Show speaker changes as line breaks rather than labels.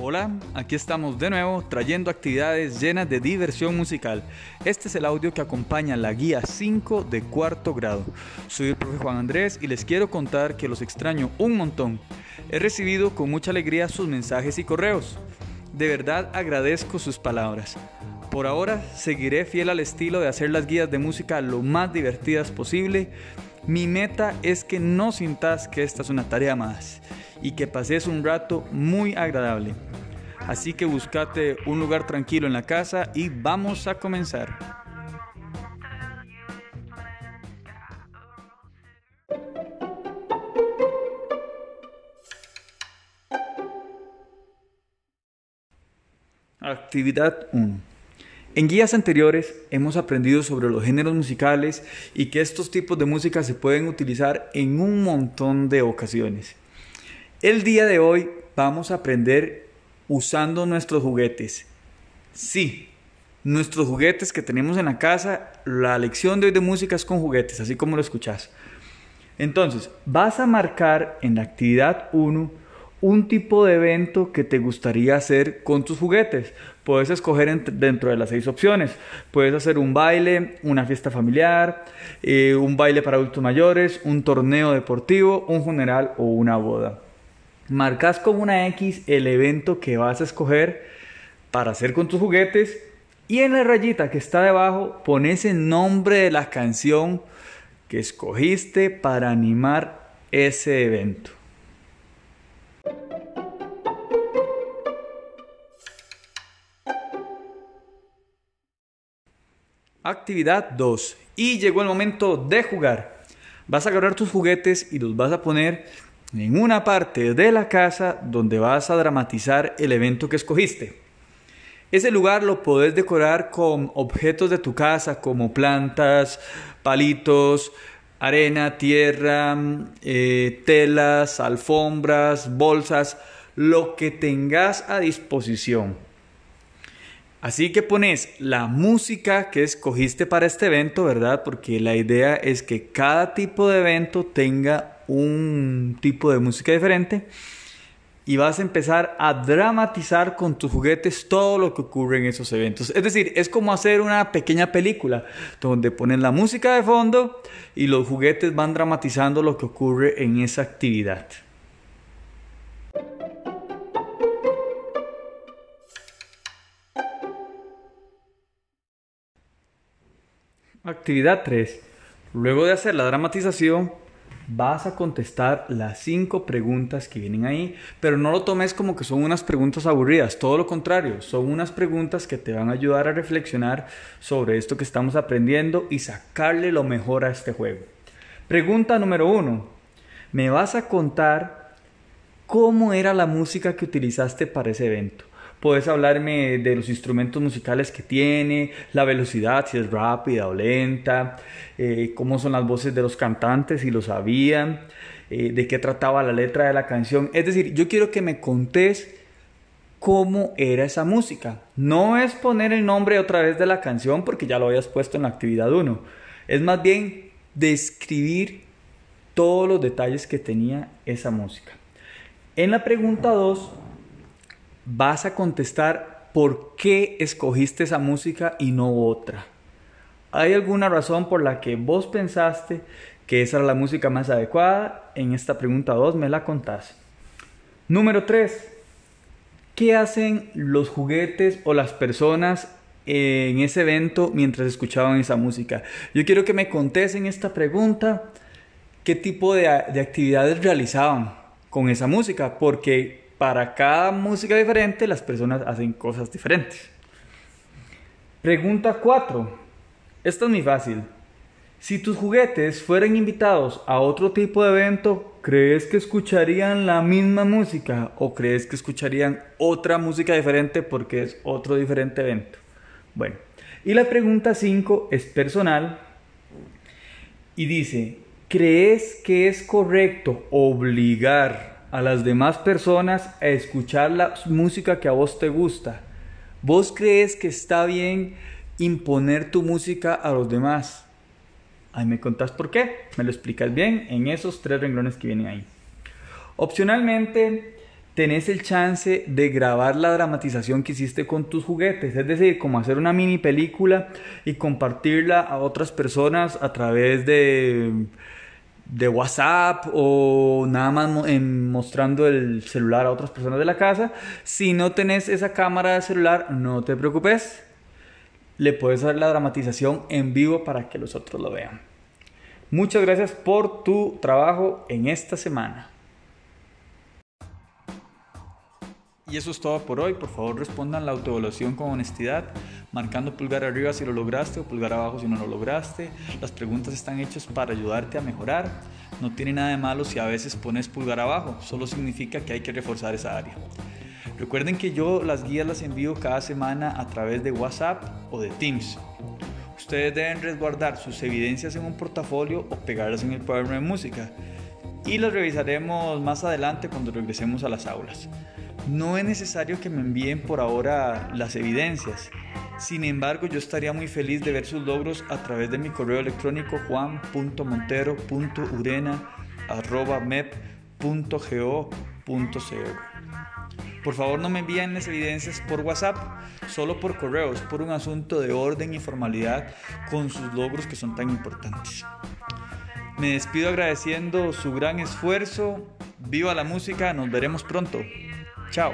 Hola, aquí estamos de nuevo trayendo actividades llenas de diversión musical. Este es el audio que acompaña la guía 5 de cuarto grado. Soy el profe Juan Andrés y les quiero contar que los extraño un montón. He recibido con mucha alegría sus mensajes y correos. De verdad agradezco sus palabras. Por ahora seguiré fiel al estilo de hacer las guías de música lo más divertidas posible. Mi meta es que no sintas que esta es una tarea más y que pases un rato muy agradable. Así que búscate un lugar tranquilo en la casa y vamos a comenzar. Actividad 1. En guías anteriores hemos aprendido sobre los géneros musicales y que estos tipos de música se pueden utilizar en un montón de ocasiones. El día de hoy vamos a aprender usando nuestros juguetes. Sí, nuestros juguetes que tenemos en la casa, la lección de hoy de música es con juguetes, así como lo escuchás. Entonces, vas a marcar en la actividad 1 un tipo de evento que te gustaría hacer con tus juguetes. Puedes escoger dentro de las seis opciones. Puedes hacer un baile, una fiesta familiar, eh, un baile para adultos mayores, un torneo deportivo, un funeral o una boda. Marcas con una X el evento que vas a escoger para hacer con tus juguetes y en la rayita que está debajo pones el nombre de la canción que escogiste para animar ese evento. Actividad 2. Y llegó el momento de jugar. Vas a agarrar tus juguetes y los vas a poner en una parte de la casa donde vas a dramatizar el evento que escogiste. Ese lugar lo podés decorar con objetos de tu casa como plantas, palitos, arena, tierra, eh, telas, alfombras, bolsas, lo que tengas a disposición. Así que pones la música que escogiste para este evento, ¿verdad? Porque la idea es que cada tipo de evento tenga un tipo de música diferente y vas a empezar a dramatizar con tus juguetes todo lo que ocurre en esos eventos. Es decir, es como hacer una pequeña película donde ponen la música de fondo y los juguetes van dramatizando lo que ocurre en esa actividad. Actividad 3. Luego de hacer la dramatización, vas a contestar las cinco preguntas que vienen ahí, pero no lo tomes como que son unas preguntas aburridas, todo lo contrario, son unas preguntas que te van a ayudar a reflexionar sobre esto que estamos aprendiendo y sacarle lo mejor a este juego. Pregunta número uno, me vas a contar cómo era la música que utilizaste para ese evento. Puedes hablarme de los instrumentos musicales que tiene, la velocidad, si es rápida o lenta, eh, cómo son las voces de los cantantes, si lo sabían, eh, de qué trataba la letra de la canción. Es decir, yo quiero que me contés cómo era esa música. No es poner el nombre otra vez de la canción porque ya lo habías puesto en la actividad 1. Es más bien describir todos los detalles que tenía esa música. En la pregunta 2 vas a contestar por qué escogiste esa música y no otra. ¿Hay alguna razón por la que vos pensaste que esa era la música más adecuada? En esta pregunta 2 me la contás. Número 3. ¿Qué hacen los juguetes o las personas en ese evento mientras escuchaban esa música? Yo quiero que me contés en esta pregunta qué tipo de, de actividades realizaban con esa música, porque para cada música diferente las personas hacen cosas diferentes. Pregunta 4. Esta es muy fácil. Si tus juguetes fueran invitados a otro tipo de evento, ¿crees que escucharían la misma música o crees que escucharían otra música diferente porque es otro diferente evento? Bueno, y la pregunta 5 es personal y dice, ¿crees que es correcto obligar a las demás personas a escuchar la música que a vos te gusta. ¿Vos crees que está bien imponer tu música a los demás? Ahí me contás por qué, me lo explicas bien en esos tres renglones que vienen ahí. Opcionalmente, tenés el chance de grabar la dramatización que hiciste con tus juguetes, es decir, como hacer una mini película y compartirla a otras personas a través de, de WhatsApp o nada más mostrando el celular a otras personas de la casa. Si no tenés esa cámara de celular, no te preocupes, le puedes dar la dramatización en vivo para que los otros lo vean. Muchas gracias por tu trabajo en esta semana. Y eso es todo por hoy. Por favor, respondan la autoevaluación con honestidad, marcando pulgar arriba si lo lograste o pulgar abajo si no lo lograste. Las preguntas están hechas para ayudarte a mejorar. No tiene nada de malo si a veces pones pulgar abajo, solo significa que hay que reforzar esa área. Recuerden que yo las guías las envío cada semana a través de WhatsApp o de Teams. Ustedes deben resguardar sus evidencias en un portafolio o pegarlas en el cuaderno de música y las revisaremos más adelante cuando regresemos a las aulas. No es necesario que me envíen por ahora las evidencias. Sin embargo, yo estaría muy feliz de ver sus logros a través de mi correo electrónico juan.montero.urena.mep.go.co. Por favor, no me envíen las evidencias por WhatsApp, solo por correos, por un asunto de orden y formalidad con sus logros que son tan importantes. Me despido agradeciendo su gran esfuerzo. Viva la música, nos veremos pronto. Chao.